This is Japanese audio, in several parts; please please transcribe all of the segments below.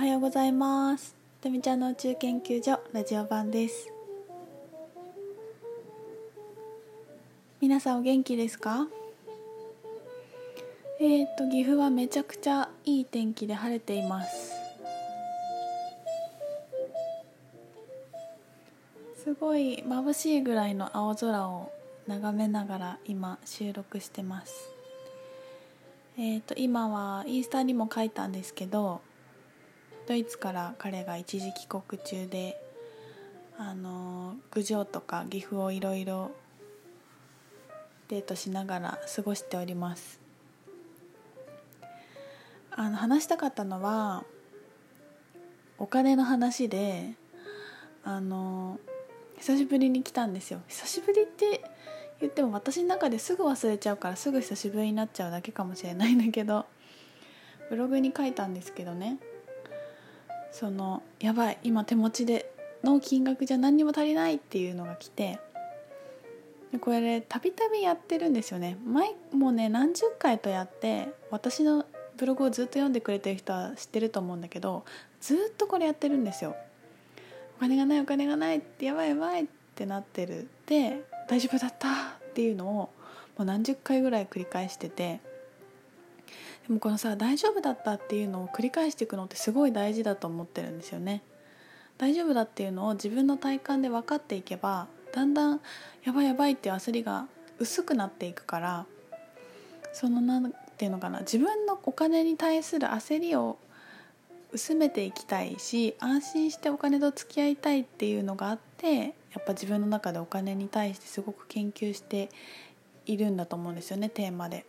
はようございます。とみちゃんの宇宙研究所ラジオ版です。皆さんお元気ですか？えーと岐阜はめちゃくちゃいい天気で晴れています。すごい眩しいぐらいの青空を眺めながら今収録してます。えーと今はインスタにも書いたんですけどドイツから彼が一時帰国中であの郡上とか岐阜をいろいろデートしながら過ごしております。あの話したかったのはお金の話であの久しぶりに来たんですよ。久しぶりって言っても私の中ですぐ忘れちゃうからすぐ久しぶりになっちゃうだけかもしれないんだけどブログに書いたんですけどね。そのやばい今手持ちでの金額じゃ何にも足りないっていうのが来てでこれたびたびやってるんですよね。前もうね何十回とやって私のブログをずっと読んでくれてる人は知ってると思うんだけどずっとこれやってるんですよ。お金がないお金がないってやばいやばいってなってる。で大丈夫だったっていうのをもう何十回ぐらい繰り返しててでもこのさ大丈夫だったっていうのを繰り返していくのってすごい大事だと思ってるんですよね大丈夫だっていうのを自分の体感で分かっていけばだんだんやばいやばいっていう焦りが薄くなっていくからその何ていうのかな自分のお金に対する焦りを薄めていきたいし安心してお金と付き合いたいっていうのがあってやっぱ自分の中でお金に対してすごく研究しているんだと思うんですよねテーマで。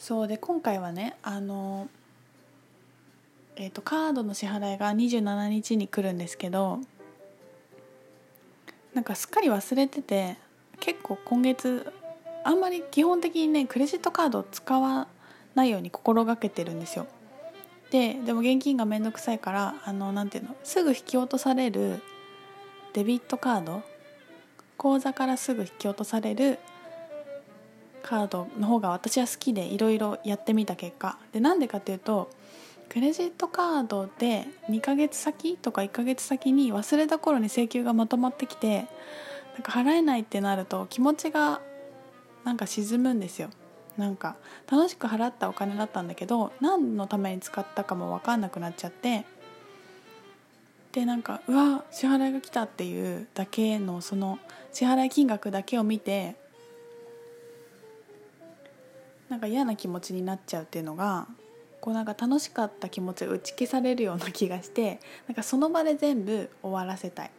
そうで今回はねあの、えーと、カードの支払いが27日に来るんですけどなんかすっかり忘れてて結構今月あんまり基本的にねクレジットカードを使わないように心がけてるんですよ。ででも現金が面倒くさいからあのなんていうのすぐ引き落とされるデビットカード口座からすぐ引き落とされるカードの方が私は好きでいろいろやってみた結果。でなんでかっていうとクレジットカードで2ヶ月先とか1ヶ月先に忘れた頃に請求がまとまってきてなんか払えないってなると気持ちがなんか沈むんですよ。なんか楽しく払ったお金だったんだけど何のために使ったかも分かんなくなっちゃってでなんかうわ支払いが来たっていうだけのその支払い金額だけを見てなんか嫌な気持ちになっちゃうっていうのがこうなんか楽しかった気持ちが打ち消されるような気がして なんかその場で全部終わらせたい。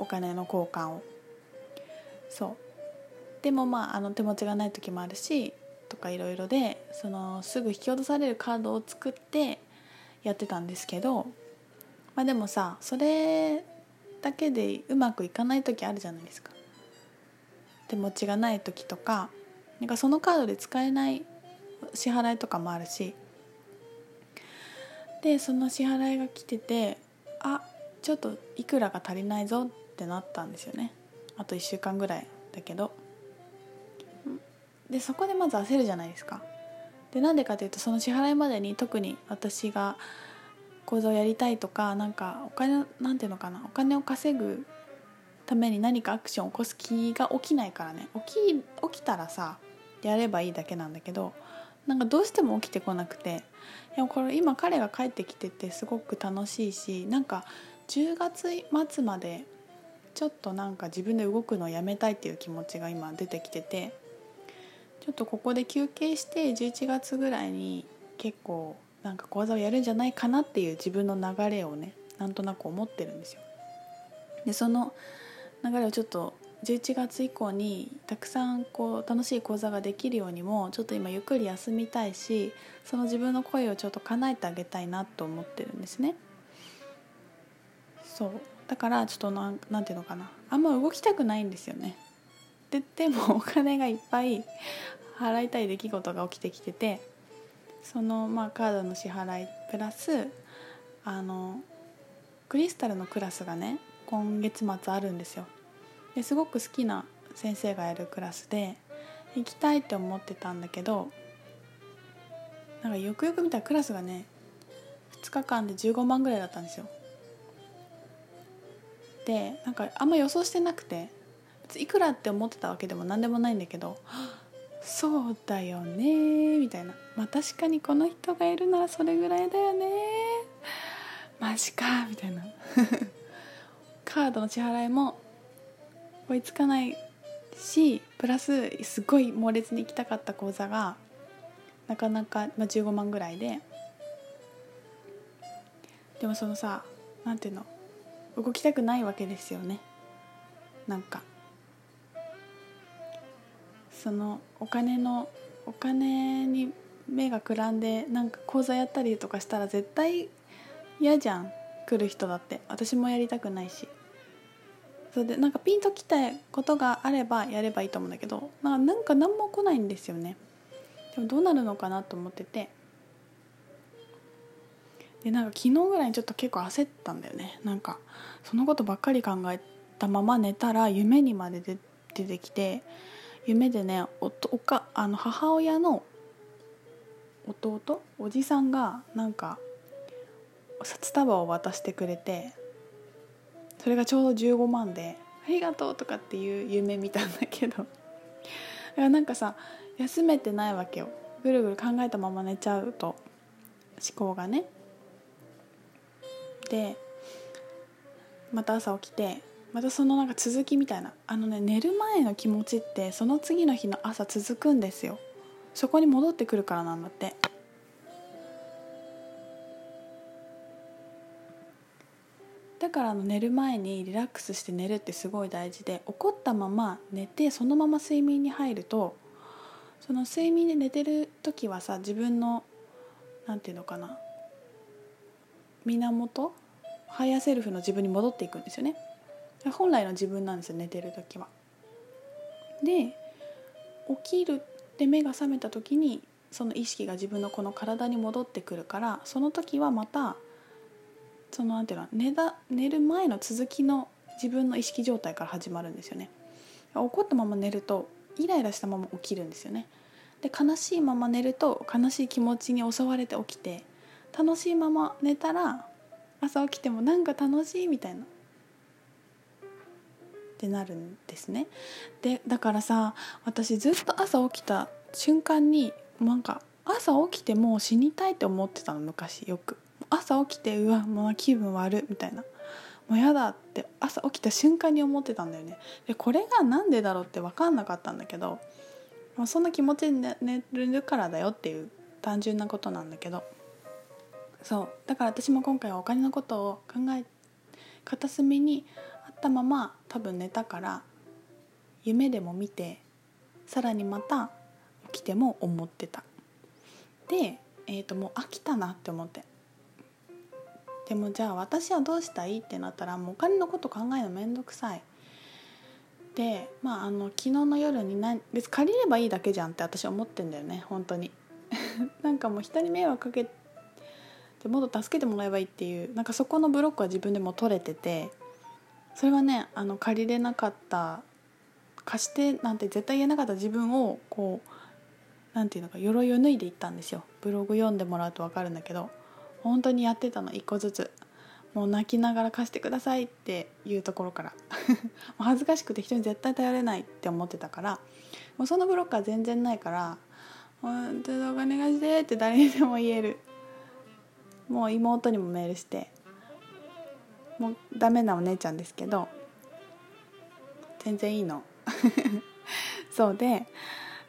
お金の交換を。そう。でもまああの手持ちがない時もあるしとかいろいろでそのすぐ引き落とされるカードを作ってやってたんですけどまあでもさそれだけでうまくいかない時あるじゃないですか。手持ちがない時とかなんかそのカードで使えない支払いとかもあるし。でその支払いが来ててあちょっといくらが足りないぞってなったんですよね。あと1週間ぐらいだけど。でそこでまず焦るじゃないですか。でなんでかというとその支払いまでに特に私が講座をやりたいとかなんかお金なんていうのかなお金を稼ぐために何かアクションを起こす気が起きないからね。起き起きたらさやればいいだけなんだけどなんかどうしても起きてこなくてでもこれ今彼が帰ってきててすごく楽しいしなんか10月末までちょっとなんか自分で動くのをやめたいっていう気持ちが今出てきててちょっとここで休憩して11月ぐらいに結構なんか講座をやるんじゃないかなっていう自分の流れをねなんとなく思ってるんですよ。でその流れをちょっと11月以降にたくさんこう楽しい講座ができるようにもちょっと今ゆっくり休みたいしその自分の声をちょっと叶えてあげたいなと思ってるんですね。そうだからちょっとなんなんていうのかなあんま動きたくないんですよね。ででも お金がいっぱい払いたい出来事が起きてきててそのまあカードの支払いプラスあのクリスタルのクラスがね今月末あるんですよですごく好きな先生がやるクラスで行きたいって思ってたんだけどなんかよくよく見たらクラスがね2日間で15万ぐらいだったんですよ。でなんかあんま予想してなくていくらって思ってたわけでも何でもないんだけどそうだよねみたいな。まあ確かにこの人がいるならそれぐらいだよねマジかみたいな。カードの支払いも追いつかないしプラスすごい猛烈に行きたかった講座がなかなか、まあ、15万ぐらいで。でもそのさなんていうの動きたくないわけですよね。なんか。そのお金のお金に目がくらんでなんか講座やったりとかしたら絶対嫌じゃん。来る人だって。私もやりたくないし。それでなんかピンときたことがあればやればいいと思うんだけどなんか何も来ないんですよね。でもどうなるのかなと思ってて。でなんか昨日ぐらいにちょっと結構焦ったんだよね。なんかそのことばっかり考えたまま寝たら夢にまで出てきて夢でねおおかあの母親の弟？おじさんがなんか札束を渡してくれてそれがちょうど15万で「ありがとう」とかっていう夢見たんだけど。だからなんかさ休めてないわけよ。ぐるぐる考えたまま寝ちゃうと思考がね。でまた朝起きてまたそのなんか続きみたいな。あのね寝る前の気持ちってその次の日の朝続くんですよ。そこに戻ってくるからなんだって。だからの寝る前にリラックスして寝るってすごい大事で怒ったまま寝てそのまま睡眠に入るとその睡眠で寝てる時はさ自分のなんていうのかな源 higher self の自分に戻っていくんですよね本来の自分なんですよ寝てる時は。で起きるで目が覚めた時にその意識が自分のこの体に戻ってくるからその時はまたそのなんていうの寝だ寝る前の続きの自分の意識状態から始まるんですよね。怒ったまま寝るとイライラしたまま起きるんですよね。で悲しいまま寝ると悲しい気持ちに襲われて起きて楽しいまま寝たら朝起きてもなんか楽しいみたいなってなるんですねでだからさ私ずっと朝起きた瞬間になんか朝起きてもう死にたいって思ってたの昔よく朝起きてうわもう気分悪みたいな。もうやだって朝起きた瞬間に思ってたんだよね。でこれが何でだろうって分かんなかったんだけど、まあ、そんな気持ちで寝るからだよっていう単純なことなんだけど。そう。だから私も今回はお金のことを考え片隅にあったまま多分寝たから夢でも見てさらにまた起きても思ってた。で、えー、ともう飽きたなって思って。でもじゃあ私はどうしたいってなったらもうお金のこと考えるの面倒くさい。でまああの昨日の夜に何別借りればいいだけじゃんって私は思ってんだよね本当に。なんかもう人に迷惑かけてもっと助けてもらえばいいっていうなんかそこのブロックは自分でも取れててそれはねあの借りれなかった貸してなんて絶対言えなかった自分をこうなんていうのか鎧を脱いでいったんですよ。ブログ読んでもらうと分かるんだけど。本当にやってたの一個ずつ。もう泣きながら貸してくださいっていうところから。恥ずかしくて人に絶対頼れないって思ってたから。もうそのブロックは全然ないから「本当お金貸して」って誰にでも言える。もう妹にもメールして。もうダメなお姉ちゃんですけど。全然いいの。そうで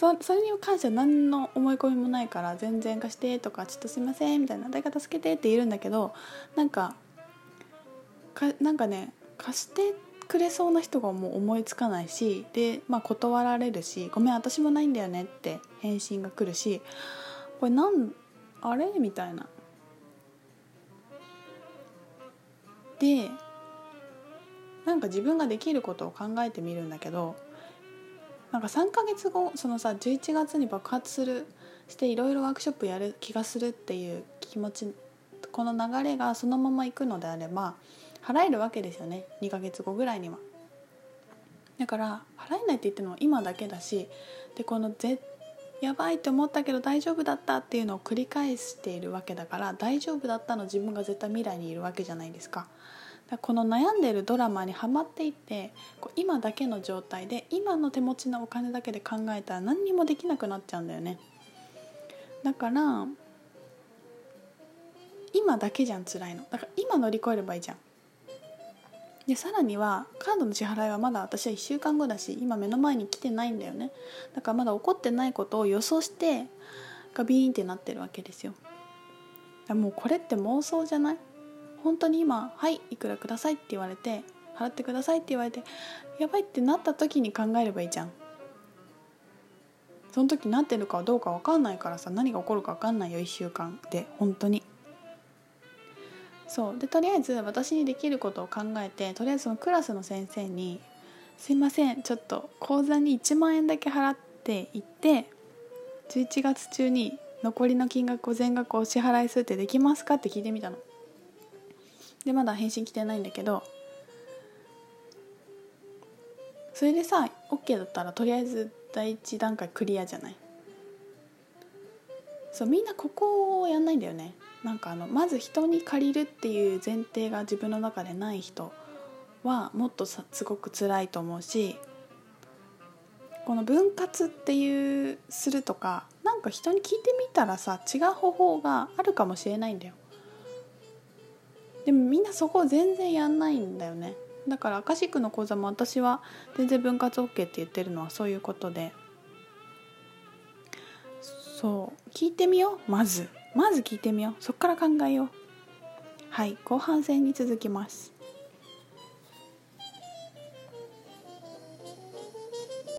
そそれに関しては何の思い込みもないから全然貸してとかちょっとすいませんみたいな誰か助けてって言うんだけどなんかかなんかね貸してくれそうな人がもう思いつかないしで、まあ、断られるし「ごめん私もないんだよね」って返信が来るしこれなんあれみたいな。でなんか自分ができることを考えてみるんだけどなんか3ヶ月後そのさ11月に爆発するしていろいろワークショップやる気がするっていう気持ちこの流れがそのままいくのであれば払えるわけですよね2ヶ月後ぐらいには。だから払えないって言ってるのは今だけだしでこの絶やばいって思ったけど大丈夫だったっていうのを繰り返しているわけだから大丈夫だったの自分が絶対未来にいるわけじゃないですか。この悩んでるドラマにはまっていって今だけの状態で今の手持ちのお金だけで考えたら何にもできなくなっちゃうんだよね。だから今だけじゃん辛いの。だから今乗り越えればいいじゃん。でさらにはカードの支払いはまだ私は1週間後だし今目の前に来てないんだよね。だからまだ起こってないことを予想してがビーンってなってるわけですよ。もうこれって妄想じゃない？本当に今「はいいくらください」って言われて「払ってください」って言われてやばいってなった時に考えればいいじゃんその時なってるかどうか分かんないからさ何が起こるか分かんないよ1週間で本当にそうでとりあえず私にできることを考えてとりあえずそのクラスの先生に「すいませんちょっと口座に1万円だけ払っていって11月中に残りの金額を全額お支払いするってできますか?」って聞いてみたの。でまだ返信来てないんだけどそれでさ OK だったらとりあえず第一段階クリアじゃない？そうみんなここをやんないんだよね。なんかあのまず人に借りるっていう前提が自分の中でない人はもっとさすごく辛いと思うしこの分割っていうするとかなんか人に聞いてみたらさ違う方法があるかもしれないんだよ。でもみんなそこ全然やんないんだよね。だからアカシックの講座も私は全然分割 OK って言ってるのはそういうことで。そう。聞いてみようまず。まず聞いてみよう。そっから考えよう。はい後半戦に続きます。